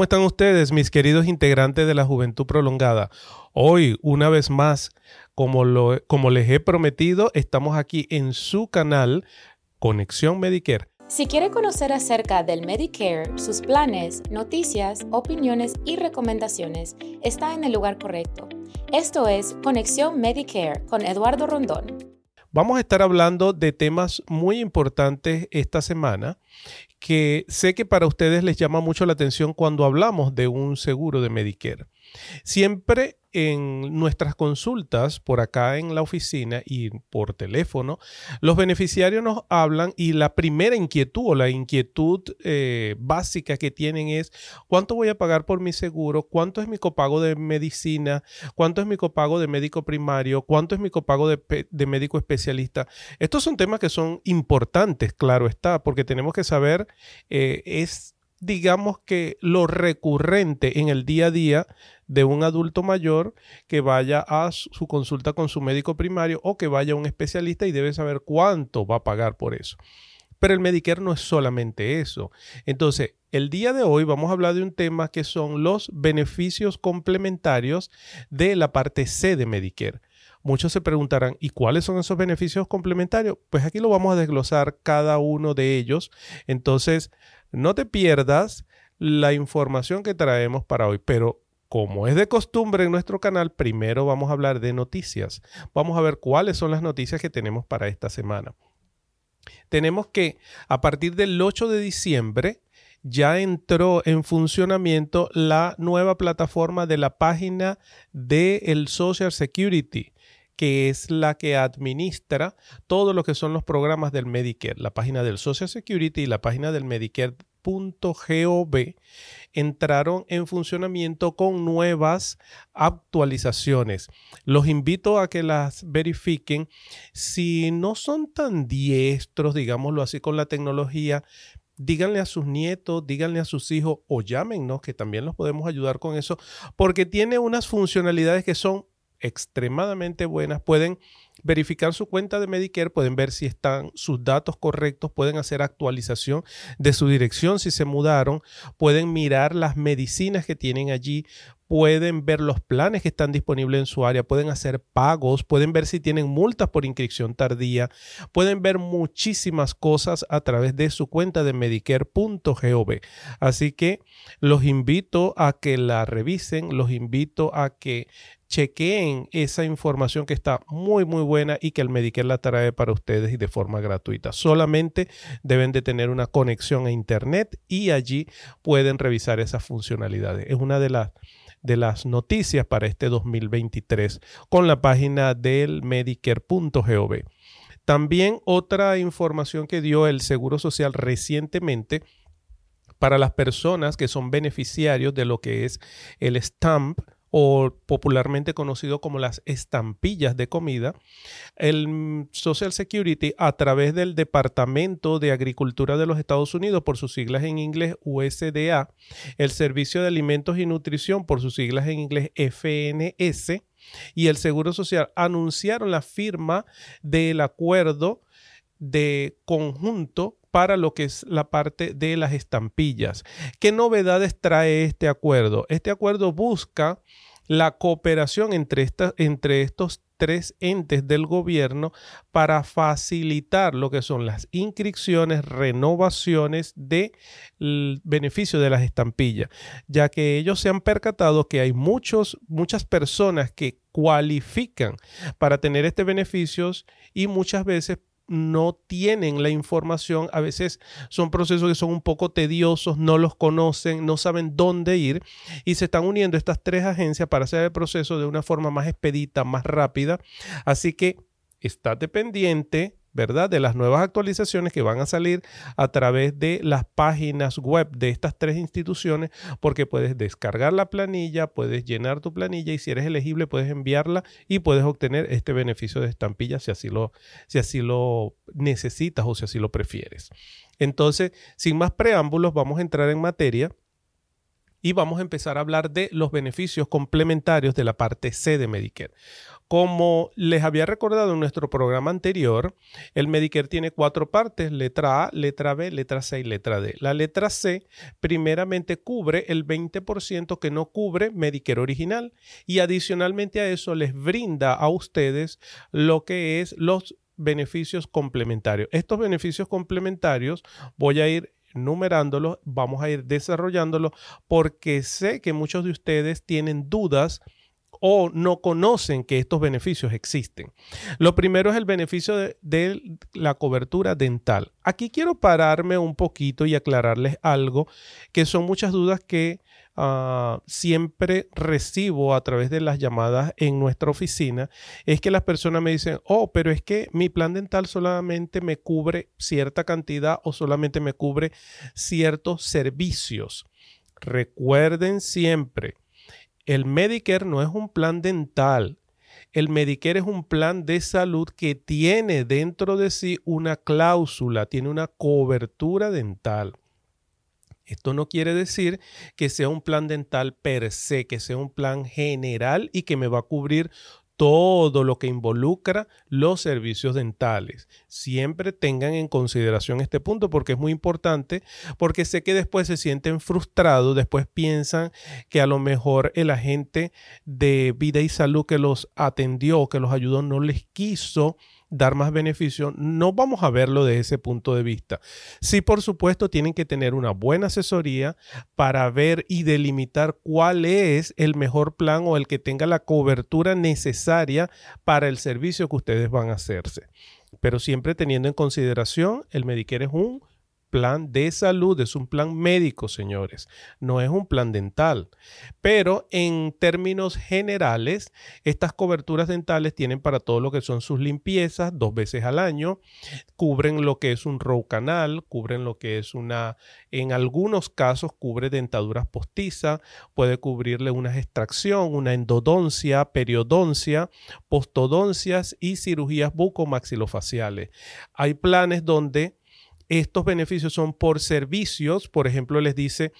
¿Cómo están ustedes, mis queridos integrantes de la Juventud Prolongada? Hoy, una vez más, como, les he prometido, estamos aquí en su canal Conexión Medicare. Si quiere conocer acerca del Medicare, sus planes, noticias, opiniones y recomendaciones, está en el lugar correcto. Esto es Conexión Medicare con Eduardo Rondón. Vamos a estar hablando de temas muy importantes esta semana que sé que para ustedes les llama mucho la atención cuando hablamos de un seguro de Medicare. Siempre en nuestras consultas por acá en la oficina y por teléfono, los beneficiarios nos hablan y la primera inquietud o la inquietud eh, básica que tienen es cuánto voy a pagar por mi seguro, cuánto es mi copago de medicina, cuánto es mi copago de médico primario, cuánto es mi copago de, médico especialista. Estos son temas que son importantes, claro está, porque tenemos que saber eh, es digamos que lo recurrente en el día a día de un adulto mayor que vaya a su consulta con su médico primario o que vaya a un especialista y debe saber cuánto va a pagar por eso. Pero el Medicare no es solamente eso. Entonces, el día de hoy vamos a hablar de un tema que son los beneficios complementarios de la parte C de Medicare. Muchos se preguntarán, ¿y cuáles son esos beneficios complementarios? Pues aquí lo vamos a desglosar cada uno de ellos. Entonces, no te pierdas la información que traemos para hoy, pero como es de costumbre en nuestro canal, primero vamos a hablar de noticias. Vamos a ver cuáles son las noticias que tenemos para esta semana. Tenemos que a partir del 8 de diciembre ya entró en funcionamiento la nueva plataforma de la página del Social Security que es la que administra todo lo que son los programas del Medicare, la página del Social Security y la página del Medicare.gov entraron en funcionamiento con nuevas actualizaciones. Los invito a que las verifiquen. Si no son tan diestros, digámoslo así, con la tecnología, díganle a sus nietos, díganle a sus hijos o llámenos, que también los podemos ayudar con eso, porque tiene unas funcionalidades que son extremadamente buenas. Pueden verificar su cuenta de Medicare, pueden ver si están sus datos correctos, pueden hacer actualización de su dirección si se mudaron, pueden mirar las medicinas que tienen allí, pueden ver los planes que están disponibles en su área, pueden hacer pagos, pueden ver si tienen multas por inscripción tardía, pueden ver muchísimas cosas a través de su cuenta de medicare.gov. Así que los invito a que la revisen, los invito a que chequeen esa información que está muy muy buena y que el Medicare la trae para ustedes y de forma gratuita. Solamente deben de tener una conexión a internet y allí pueden revisar esas funcionalidades. Es una de las de las noticias para este 2023 con la página del medicare.gov. También otra información que dio el Seguro Social recientemente para las personas que son beneficiarios de lo que es el STAMP o popularmente conocido como las estampillas de comida, el Social Security a través del Departamento de Agricultura de los Estados Unidos, por sus siglas en inglés USDA, el Servicio de Alimentos y Nutrición, por sus siglas en inglés FNS, y el Seguro Social anunciaron la firma del acuerdo de conjunto para lo que es la parte de las estampillas. ¿Qué novedades trae este acuerdo? Este acuerdo busca la cooperación entre, entre estos tres entes del gobierno para facilitar lo que son las inscripciones, renovaciones de beneficio de las estampillas, ya que ellos se han percatado que hay muchos, muchas personas que cualifican para tener este beneficios y muchas veces no tienen la información, a veces son procesos que son un poco tediosos, no los conocen, no saben dónde ir y se están uniendo estas tres agencias para hacer el proceso de una forma más expedita, más rápida. Así que estate pendiente ¿verdad? De las nuevas actualizaciones que van a salir a través de las páginas web de estas tres instituciones, porque puedes descargar la planilla, puedes llenar tu planilla y si eres elegible puedes enviarla y puedes obtener este beneficio de estampilla si así lo, si así lo necesitas o si así lo prefieres. Entonces, sin más preámbulos, vamos a entrar en materia y vamos a empezar a hablar de los beneficios complementarios de la parte C de Medicare. Como les había recordado en nuestro programa anterior, el Medicare tiene cuatro partes, letra A, letra B, letra C y letra D. La letra C primeramente cubre el 20% que no cubre Medicare original y adicionalmente a eso les brinda a ustedes lo que es los beneficios complementarios. Estos beneficios complementarios voy a ir numerándolos, vamos a ir desarrollándolos porque sé que muchos de ustedes tienen dudas o no conocen que estos beneficios existen. Lo primero es el beneficio de, la cobertura dental. Aquí quiero pararme un poquito y aclararles algo que son muchas dudas que ah, siempre recibo a través de las llamadas en nuestra oficina. Es que las personas me dicen, oh, pero es que mi plan dental solamente me cubre cierta cantidad o solamente me cubre ciertos servicios. Recuerden siempre el Medicare no es un plan dental. El Medicare es un plan de salud que tiene dentro de sí una cláusula, tiene una cobertura dental. Esto no quiere decir que sea un plan dental per se, que sea un plan general y que me va a cubrir todo lo que involucra los servicios dentales. Siempre tengan en consideración este punto porque es muy importante, porque sé que después se sienten frustrados, después piensan que a lo mejor el agente de vida y salud que los atendió, que los ayudó, no les quiso dar más beneficio, no vamos a verlo de ese punto de vista. Sí, por supuesto, tienen que tener una buena asesoría para ver y delimitar cuál es el mejor plan o el que tenga la cobertura necesaria para el servicio que ustedes van a hacerse. Pero siempre teniendo en consideración, el Medicare es un plan de salud, es un plan médico, señores, no es un plan dental. Pero en términos generales, estas coberturas dentales tienen para todo lo que son sus limpiezas dos veces al año, cubren lo que es un row canal, cubren lo que es una, en algunos casos cubre dentaduras postizas, puede cubrirle una extracción, una endodoncia, periodoncia, postodoncias y cirugías bucomaxilofaciales. Hay planes donde estos beneficios son por servicios, por ejemplo, les dice,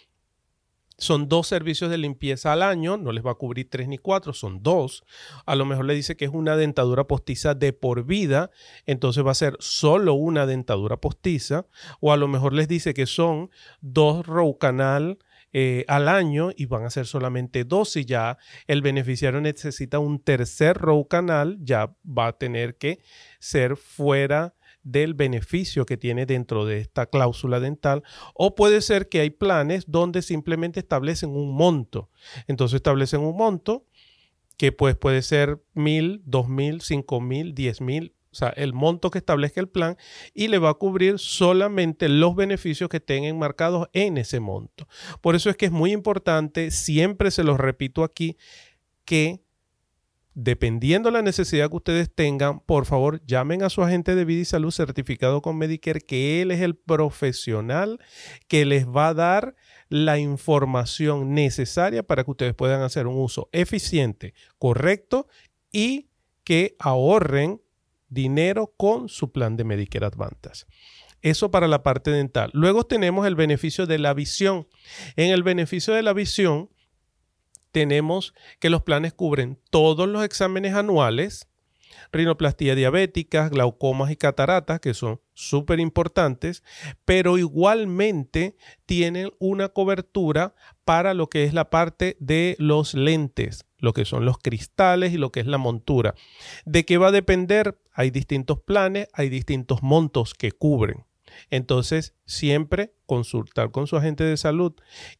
son dos servicios de limpieza al año, no les va a cubrir tres ni cuatro, son dos. A lo mejor le dice que es una dentadura postiza de por vida, entonces va a ser solo una dentadura postiza. O a lo mejor les dice que son dos row canal eh, al año y van a ser solamente dos y ya el beneficiario necesita un tercer row canal, ya va a tener que ser fuera del beneficio que tiene dentro de esta cláusula dental o puede ser que hay planes donde simplemente establecen un monto. Entonces establecen un monto que pues puede ser mil, dos mil, cinco mil, diez mil, o sea, el monto que establezca el plan y le va a cubrir solamente los beneficios que tengan marcados en ese monto. Por eso es que es muy importante, siempre se los repito aquí, que dependiendo la necesidad que ustedes tengan, por favor llamen a su agente de vida y salud certificado con Medicare, que él es el profesional que les va a dar la información necesaria para que ustedes puedan hacer un uso eficiente, correcto y que ahorren dinero con su plan de Medicare Advantage. Eso para la parte dental. Luego tenemos el beneficio de la visión. En el beneficio de la visión, tenemos que los planes cubren todos los exámenes anuales, rinoplastía diabética, glaucomas y cataratas, que son súper importantes, pero igualmente tienen una cobertura para lo que es la parte de los lentes, lo que son los cristales y lo que es la montura. ¿De qué va a depender? Hay distintos planes, hay distintos montos que cubren. Entonces, siempre consultar con su agente de salud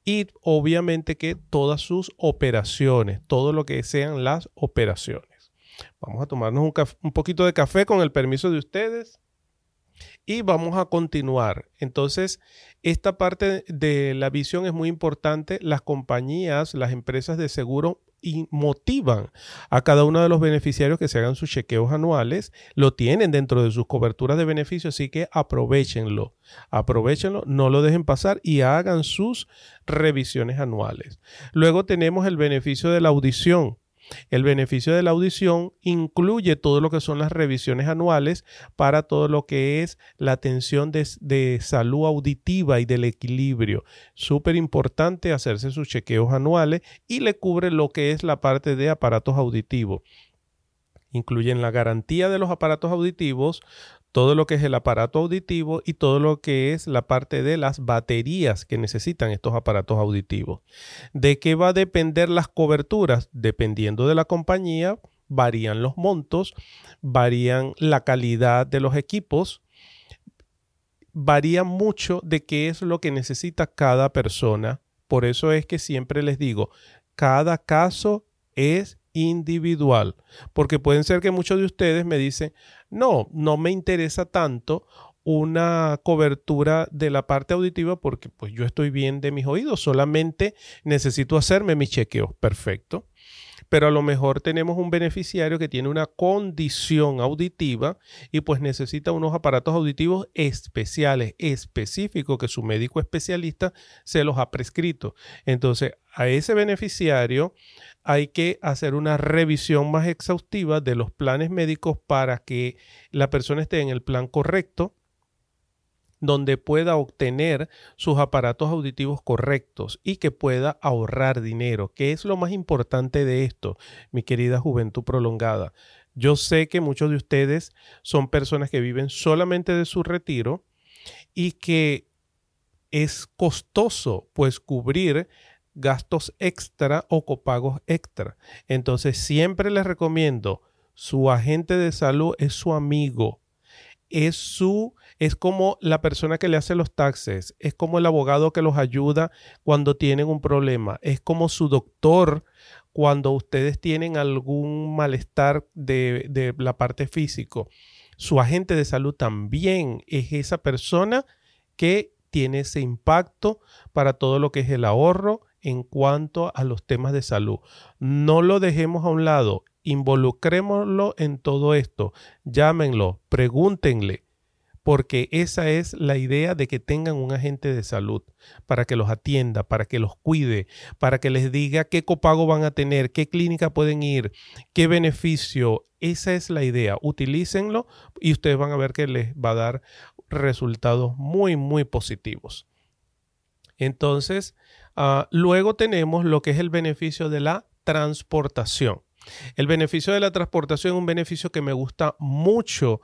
y obviamente que todas sus operaciones, todo lo que sean las operaciones. Vamos a tomarnos un, poquito de café con el permiso de ustedes y vamos a continuar. Entonces, esta parte de la visión es muy importante. Las compañías, las empresas de seguro y motivan a cada uno de los beneficiarios que se hagan sus chequeos anuales, lo tienen dentro de sus coberturas de beneficios, así que aprovechenlo, aprovechenlo, no lo dejen pasar y hagan sus revisiones anuales. Luego tenemos el beneficio de la audición. El beneficio de la audición incluye todo lo que son las revisiones anuales para todo lo que es la atención de, salud auditiva y del equilibrio. Súper importante hacerse sus chequeos anuales y le cubre lo que es la parte de aparatos auditivos. Incluyen la garantía de los aparatos auditivos, todo lo que es el aparato auditivo y todo lo que es la parte de las baterías que necesitan estos aparatos auditivos. ¿De qué va a depender las coberturas? Dependiendo de la compañía, varían los montos, varían la calidad de los equipos, varía mucho de qué es lo que necesita cada persona. Por eso es que siempre les digo, cada caso es individual, porque pueden ser que muchos de ustedes me dicen, no, no me interesa tanto una cobertura de la parte auditiva porque pues yo estoy bien de mis oídos, solamente necesito hacerme mi chequeo, perfecto. Pero a lo mejor tenemos un beneficiario que tiene una condición auditiva y pues necesita unos aparatos auditivos especiales, específicos que su médico especialista se los ha prescrito. Entonces, a ese beneficiario hay que hacer una revisión más exhaustiva de los planes médicos para que la persona esté en el plan correcto donde pueda obtener sus aparatos auditivos correctos y que pueda ahorrar dinero, que es lo más importante de esto, mi querida juventud prolongada. Yo sé que muchos de ustedes son personas que viven solamente de su retiro y que es costoso pues cubrir gastos extra o copagos extra. Entonces siempre les recomiendo, su agente de salud es su amigo, es su es como la persona que le hace los taxes, es como el abogado que los ayuda cuando tienen un problema, es como su doctor cuando ustedes tienen algún malestar de, de la parte físico. Su agente de salud también es esa persona que tiene ese impacto para todo lo que es el ahorro en cuanto a los temas de salud. No lo dejemos a un lado, involucrémoslo en todo esto, llámenlo, pregúntenle, porque esa es la idea de que tengan un agente de salud para que los atienda, para que los cuide, para que les diga qué copago van a tener, qué clínica pueden ir, qué beneficio. Esa es la idea. Utilícenlo y ustedes van a ver que les va a dar resultados muy, muy positivos. Entonces, uh, luego tenemos lo que es el beneficio de la transportación. El beneficio de la transportación es un beneficio que me gusta mucho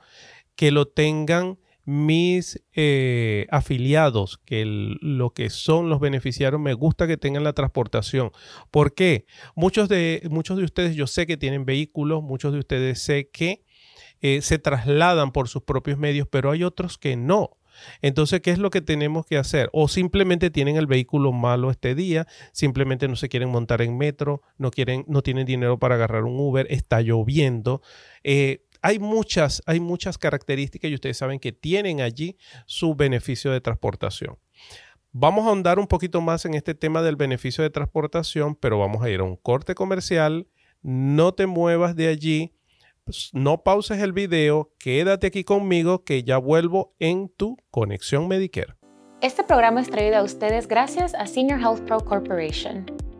que lo tengan mis eh, afiliados, que lo que son los beneficiarios, me gusta que tengan la transportación. ¿Por qué? Muchos de, muchos de ustedes yo sé que tienen vehículos, muchos de ustedes sé que eh, se trasladan por sus propios medios, pero hay otros que no. Entonces, ¿qué es lo que tenemos que hacer? O simplemente tienen el vehículo malo este día, simplemente no se quieren montar en metro, no quieren, no tienen dinero para agarrar un Uber, está lloviendo. Eh, hay muchas, hay muchas características y ustedes saben que tienen allí su beneficio de transportación. Vamos a ahondar un poquito más en este tema del beneficio de transportación, pero vamos a ir a un corte comercial. No te muevas de allí pues, no pauses el video, quédate aquí conmigo que ya vuelvo en tu conexión Medicare. Este programa es traído a ustedes gracias a Senior Health Pro Corporation.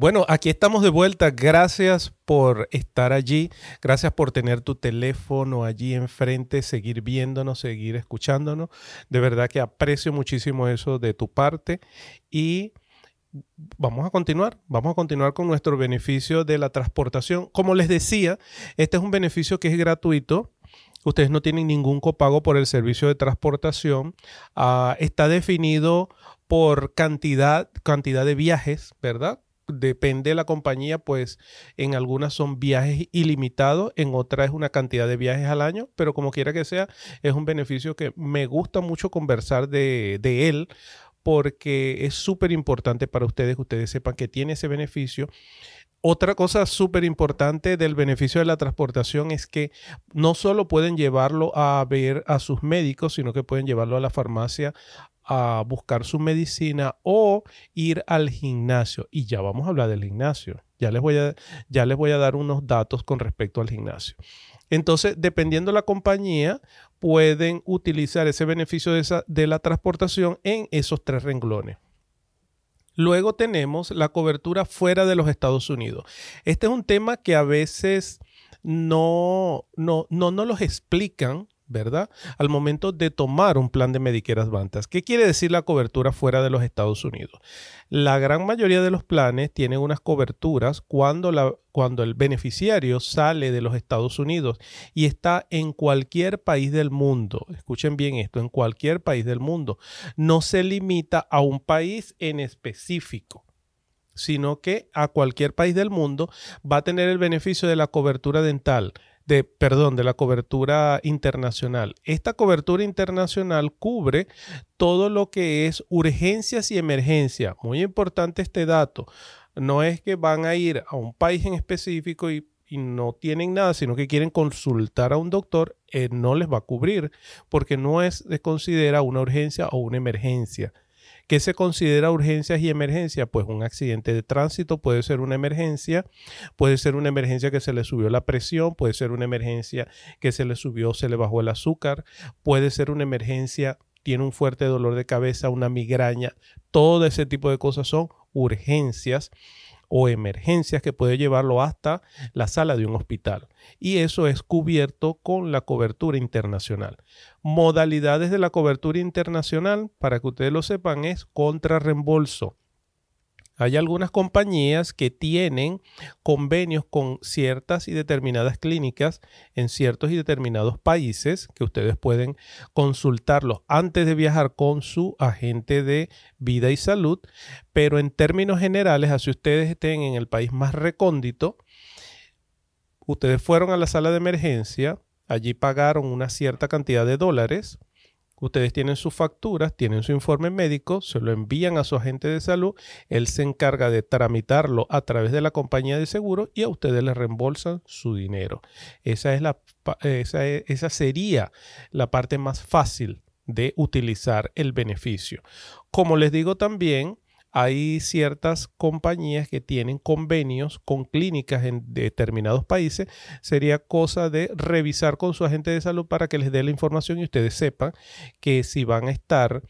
Bueno, aquí estamos de vuelta. Gracias por estar allí. Gracias por tener tu teléfono allí enfrente, seguir viéndonos, seguir escuchándonos. De verdad que aprecio muchísimo eso de tu parte. Y vamos a continuar. Vamos a continuar con nuestro beneficio de la transportación. Como les decía, este es un beneficio que es gratuito. Ustedes no tienen ningún copago por el servicio de transportación. Ah, está definido por cantidad, cantidad de viajes, ¿verdad? Depende de la compañía, pues en algunas son viajes ilimitados, en otras es una cantidad de viajes al año, pero como quiera que sea, es un beneficio que me gusta mucho conversar de, de él porque es súper importante para ustedes que ustedes sepan que tiene ese beneficio. Otra cosa súper importante del beneficio de la transportación es que no solo pueden llevarlo a ver a sus médicos, sino que pueden llevarlo a la farmacia a buscar su medicina o ir al gimnasio. Y ya vamos a hablar del gimnasio. Ya les voy a, ya les voy a dar unos datos con respecto al gimnasio. Entonces, dependiendo de la compañía, pueden utilizar ese beneficio de, de la transportación en esos tres renglones. Luego tenemos la cobertura fuera de los Estados Unidos. Este es un tema que a veces no, no, no nos los explican ¿verdad? Al momento de tomar un plan de Medicare Advantage. ¿Qué quiere decir la cobertura fuera de los Estados Unidos? La gran mayoría de los planes tienen unas coberturas cuando, la, cuando el beneficiario sale de los Estados Unidos y está en cualquier país del mundo. Escuchen bien esto, en cualquier país del mundo. No se limita a un país en específico sino que a cualquier país del mundo va a tener el beneficio de la cobertura dental, de, perdón, de la cobertura internacional. Esta cobertura internacional cubre todo lo que es urgencias y emergencias. Muy importante este dato. No es que van a ir a un país en específico y, no tienen nada, sino que quieren consultar a un doctor, eh, no les va a cubrir porque no es se considera una urgencia o una emergencia. ¿Qué se considera urgencias y emergencias? Pues un accidente de tránsito puede ser una emergencia, puede ser una emergencia que se le subió la presión, puede ser una emergencia que se le subió, se le bajó el azúcar, puede ser una emergencia, tiene un fuerte dolor de cabeza, una migraña, todo ese tipo de cosas son urgencias o emergencias que puede llevarlo hasta la sala de un hospital. Y eso es cubierto con la cobertura internacional. Modalidades de la cobertura internacional, para que ustedes lo sepan, es contra reembolso. Hay algunas compañías que tienen convenios con ciertas y determinadas clínicas en ciertos y determinados países que ustedes pueden consultarlos antes de viajar con su agente de vida y salud, pero en términos generales, así ustedes estén en el país más recóndito, ustedes fueron a la sala de emergencia, allí pagaron una cierta cantidad de dólares, Ustedes tienen sus facturas, tienen su informe médico, se lo envían a su agente de salud, él se encarga de tramitarlo a través de la compañía de seguro y a ustedes les reembolsan su dinero. Esa, es la, esa, esa sería la parte más fácil de utilizar el beneficio. Como les digo también, hay ciertas compañías que tienen convenios con clínicas en determinados países. Sería cosa de revisar con su agente de salud para que les dé la información y ustedes sepan que si van a estar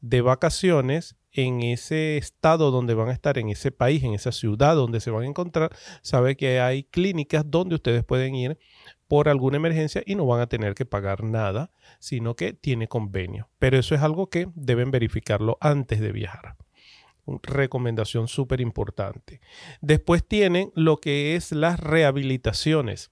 de vacaciones en ese estado donde van a estar, en ese país, en esa ciudad donde se van a encontrar, sabe que hay clínicas donde ustedes pueden ir por alguna emergencia y no van a tener que pagar nada, sino que tiene convenio. Pero eso es algo que deben verificarlo antes de viajar recomendación súper importante. Después tienen lo que es las rehabilitaciones.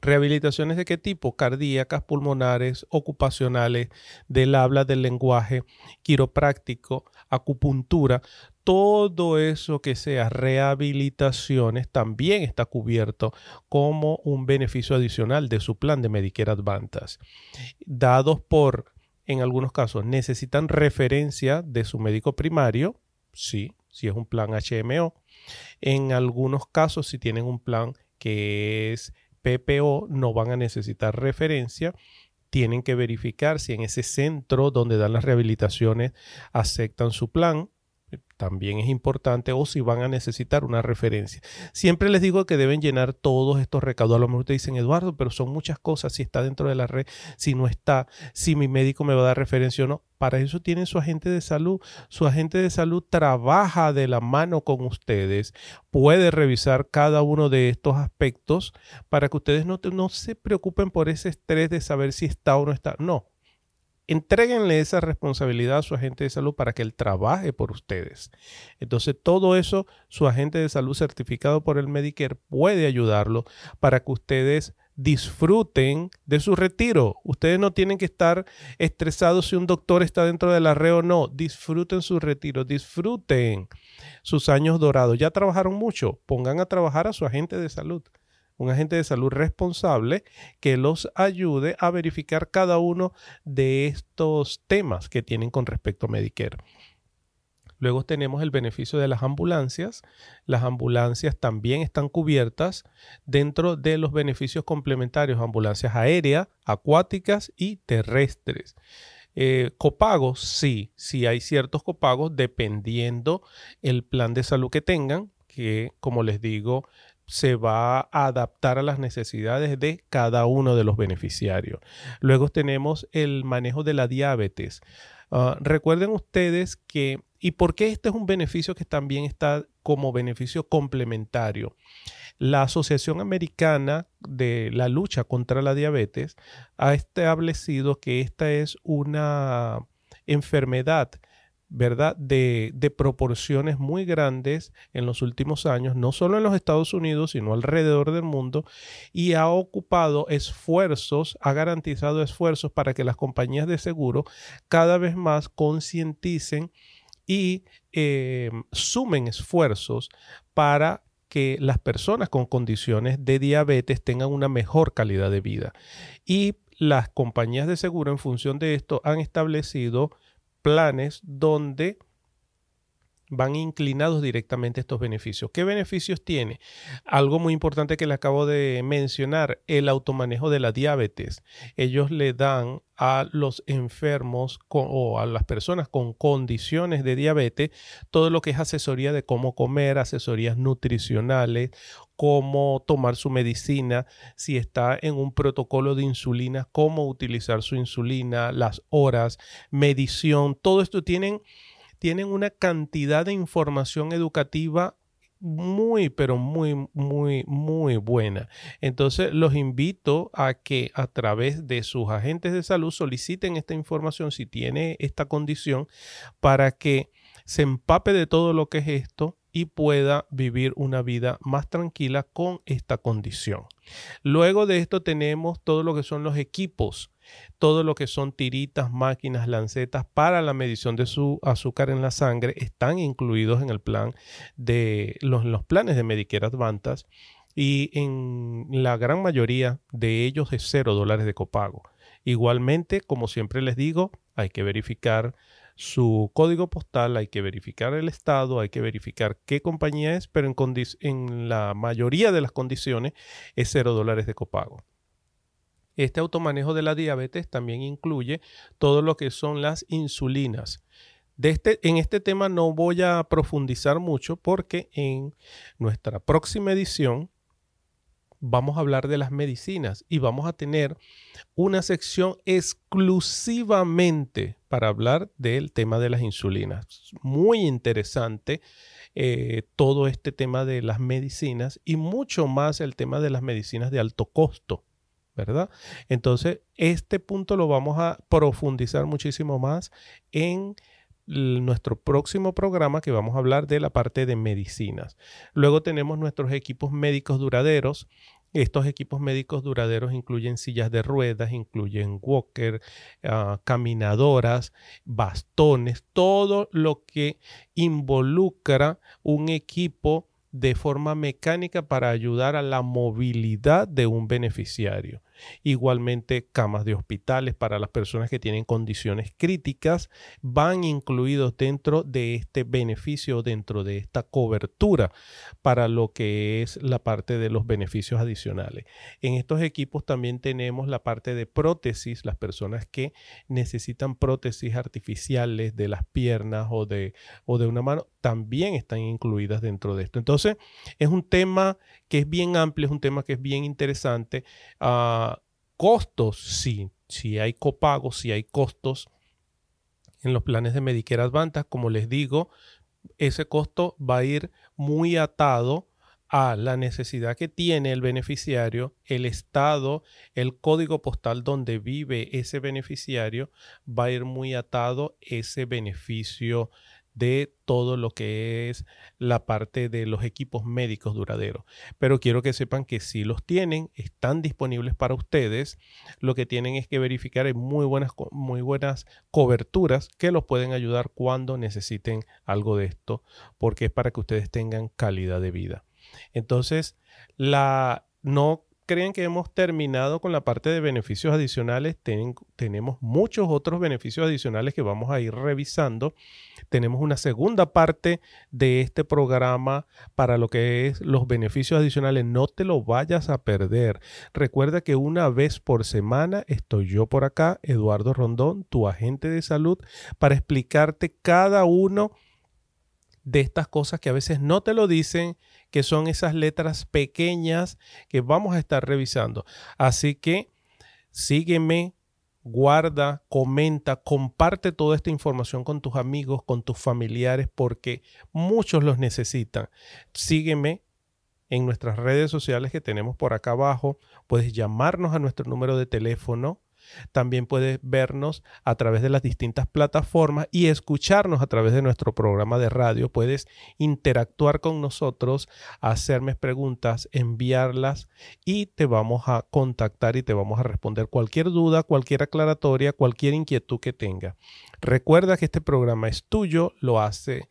¿Rehabilitaciones de qué tipo? Cardíacas, pulmonares, ocupacionales, del habla, del lenguaje, quiropráctico, acupuntura. Todo eso que sea rehabilitaciones también está cubierto como un beneficio adicional de su plan de Medicare Advantage, dados por en algunos casos necesitan referencia de su médico primario, sí, si es un plan HMO. En algunos casos, si tienen un plan que es PPO, no van a necesitar referencia. Tienen que verificar si en ese centro donde dan las rehabilitaciones aceptan su plan también es importante o si van a necesitar una referencia. Siempre les digo que deben llenar todos estos recaudos. A lo mejor ustedes dicen, Eduardo, pero son muchas cosas, si está dentro de la red, si no está, si mi médico me va a dar referencia o no. Para eso tienen su agente de salud. Su agente de salud trabaja de la mano con ustedes, puede revisar cada uno de estos aspectos para que ustedes no, no se preocupen por ese estrés de saber si está o no está. No, Entréguenle esa responsabilidad a su agente de salud para que él trabaje por ustedes. Entonces, todo eso, su agente de salud certificado por el Medicare puede ayudarlo para que ustedes disfruten de su retiro. Ustedes no tienen que estar estresados si un doctor está dentro de la red o no. Disfruten su retiro, disfruten sus años dorados. Ya trabajaron mucho, pongan a trabajar a su agente de salud un agente de salud responsable que los ayude a verificar cada uno de estos temas que tienen con respecto a Medicare. Luego tenemos el beneficio de las ambulancias. Las ambulancias también están cubiertas dentro de los beneficios complementarios, ambulancias aéreas, acuáticas y terrestres. Eh, copagos, sí, sí hay ciertos copagos dependiendo el plan de salud que tengan, que como les digo, se va a adaptar a las necesidades de cada uno de los beneficiarios. Luego tenemos el manejo de la diabetes. Ah, recuerden ustedes que, ¿y por qué este es un beneficio que también está como beneficio complementario? La Asociación Americana de la Lucha contra la Diabetes ha establecido que esta es una enfermedad ¿verdad? De, de, proporciones muy grandes en los últimos años, no solo en los Estados Unidos, sino alrededor del mundo, y ha ocupado esfuerzos, ha garantizado esfuerzos para que las compañías de seguro cada vez más concienticen y eh, sumen esfuerzos para que las personas con condiciones de diabetes tengan una mejor calidad de vida. Y las compañías de seguro en función de esto han establecido planes donde van inclinados directamente estos beneficios. ¿Qué beneficios tiene? Algo muy importante que le acabo de mencionar, el automanejo de la diabetes. Ellos le dan a los enfermos o a las personas con condiciones de diabetes todo lo que es asesoría de cómo comer, asesorías nutricionales, cómo tomar su medicina, si está en un protocolo de insulina, cómo utilizar su insulina, las horas, medición, todo esto tienen tienen una cantidad de información educativa muy, pero muy, muy, muy buena. Entonces los invito a que a través de sus agentes de salud soliciten esta información si tiene esta condición para que se empape de todo lo que es esto y pueda vivir una vida más tranquila con esta condición. Luego de esto tenemos todo lo que son los equipos todo lo que son tiritas, máquinas, lancetas para la medición de su azúcar en la sangre están incluidos en el plan de los, planes de Medicare Advantage y en la gran mayoría de ellos es cero dólares de copago. Igualmente, como siempre les digo, hay que verificar su código postal, hay que verificar el estado, hay que verificar qué compañía es, pero en, en la mayoría de las condiciones es cero dólares de copago. Este automanejo de la diabetes también incluye todo lo que son las insulinas. Este, en este tema no voy a profundizar mucho porque en nuestra próxima edición vamos a hablar de las medicinas y vamos a tener una sección exclusivamente para hablar del tema de las insulinas. Muy interesante eh, todo este tema de las medicinas y mucho más el tema de las medicinas de alto costo. ¿Verdad? Entonces, este punto lo vamos a profundizar muchísimo más en nuestro próximo programa que vamos a hablar de la parte de medicinas. Luego tenemos nuestros equipos médicos duraderos. Estos equipos médicos duraderos incluyen sillas de ruedas, incluyen walker, ah, caminadoras, bastones, todo lo que involucra un equipo de forma mecánica para ayudar a la movilidad de un beneficiario. Igualmente, camas de hospitales para las personas que tienen condiciones críticas van incluidos dentro de este beneficio, dentro de esta cobertura para lo que es la parte de los beneficios adicionales. En estos equipos también tenemos la parte de prótesis, las personas que necesitan prótesis artificiales de las piernas o de, o de una mano, también están incluidas dentro de esto. Entonces, es un tema que es bien amplio, es un tema que es bien interesante. Uh, costos, sí, si hay copagos, si hay costos en los planes de Medicare Advantage, como les digo, ese costo va a ir muy atado a la necesidad que tiene el beneficiario, el estado, el código postal donde vive ese beneficiario, va a ir muy atado ese beneficio de todo lo que es la parte de los equipos médicos duraderos. Pero quiero que sepan que si los tienen, están disponibles para ustedes. Lo que tienen es que verificar en muy buenas, muy buenas coberturas que los pueden ayudar cuando necesiten algo de esto, porque es para que ustedes tengan calidad de vida. Entonces, la no creen que hemos terminado con la parte de beneficios adicionales. tenemos muchos otros beneficios adicionales que vamos a ir revisando. Tenemos una segunda parte de este programa para lo que es los beneficios adicionales. No te lo vayas a perder. Recuerda que una vez por semana estoy yo por acá, Eduardo Rondón, tu agente de salud, para explicarte cada uno de estas cosas que a veces no te lo dicen, que son esas letras pequeñas que vamos a estar revisando. Así que sígueme, guarda, comenta, comparte toda esta información con tus amigos, con tus familiares, porque muchos los necesitan. Sígueme en nuestras redes sociales que tenemos por acá abajo. Puedes llamarnos a nuestro número de teléfono también puedes vernos a través de las distintas plataformas y escucharnos a través de nuestro programa de radio. Puedes interactuar con nosotros, hacerme preguntas, enviarlas y te vamos a contactar y te vamos a responder cualquier duda, cualquier aclaratoria, cualquier inquietud que tenga. Recuerda que este programa es tuyo, lo hace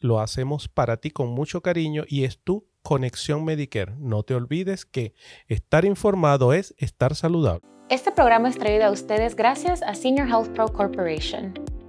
lo hacemos para ti con mucho cariño y es tu conexión Medicare. No te olvides que estar informado es estar saludable. Este programa es traído a ustedes gracias a Senior Health Pro Corporation.